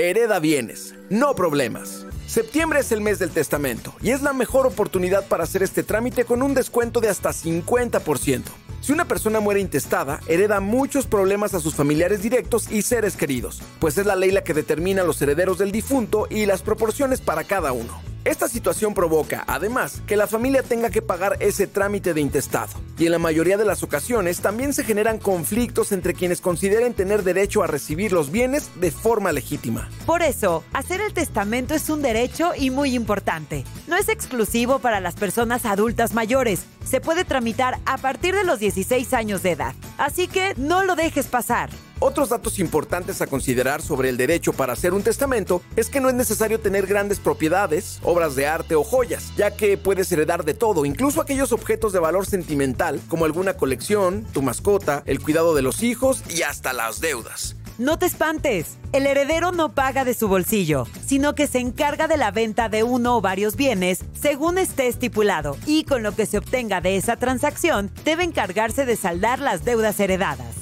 Hereda bienes, no problemas. Septiembre es el mes del testamento y es la mejor oportunidad para hacer este trámite con un descuento de hasta 50%. Si una persona muere intestada, hereda muchos problemas a sus familiares directos y seres queridos, pues es la ley la que determina los herederos del difunto y las proporciones para cada uno. Esta situación provoca, además, que la familia tenga que pagar ese trámite de intestado. Y en la mayoría de las ocasiones también se generan conflictos entre quienes consideren tener derecho a recibir los bienes de forma legítima. Por eso, hacer el testamento es un derecho y muy importante. No es exclusivo para las personas adultas mayores. Se puede tramitar a partir de los 16 años de edad. Así que no lo dejes pasar. Otros datos importantes a considerar sobre el derecho para hacer un testamento es que no es necesario tener grandes propiedades, obras de arte o joyas, ya que puedes heredar de todo, incluso aquellos objetos de valor sentimental como alguna colección, tu mascota, el cuidado de los hijos y hasta las deudas. No te espantes, el heredero no paga de su bolsillo, sino que se encarga de la venta de uno o varios bienes según esté estipulado y con lo que se obtenga de esa transacción debe encargarse de saldar las deudas heredadas.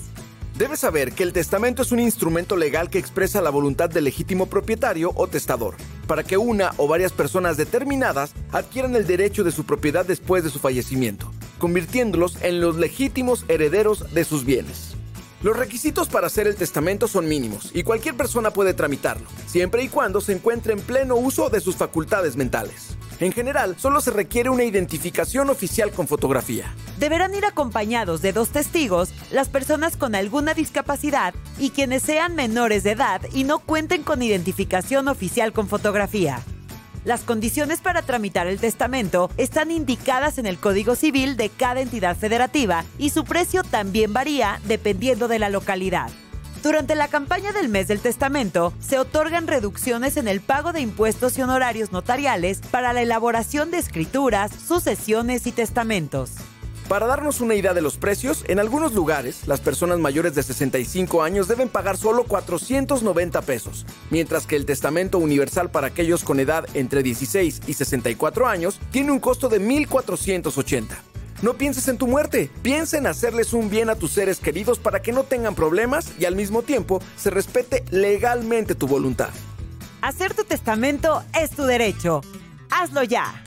Debes saber que el testamento es un instrumento legal que expresa la voluntad del legítimo propietario o testador, para que una o varias personas determinadas adquieran el derecho de su propiedad después de su fallecimiento, convirtiéndolos en los legítimos herederos de sus bienes. Los requisitos para hacer el testamento son mínimos y cualquier persona puede tramitarlo, siempre y cuando se encuentre en pleno uso de sus facultades mentales. En general, solo se requiere una identificación oficial con fotografía. Deberán ir acompañados de dos testigos, las personas con alguna discapacidad y quienes sean menores de edad y no cuenten con identificación oficial con fotografía. Las condiciones para tramitar el testamento están indicadas en el Código Civil de cada entidad federativa y su precio también varía dependiendo de la localidad. Durante la campaña del mes del testamento, se otorgan reducciones en el pago de impuestos y honorarios notariales para la elaboración de escrituras, sucesiones y testamentos. Para darnos una idea de los precios, en algunos lugares, las personas mayores de 65 años deben pagar solo 490 pesos, mientras que el testamento universal para aquellos con edad entre 16 y 64 años tiene un costo de 1.480. No pienses en tu muerte, piensa en hacerles un bien a tus seres queridos para que no tengan problemas y al mismo tiempo se respete legalmente tu voluntad. Hacer tu testamento es tu derecho. Hazlo ya.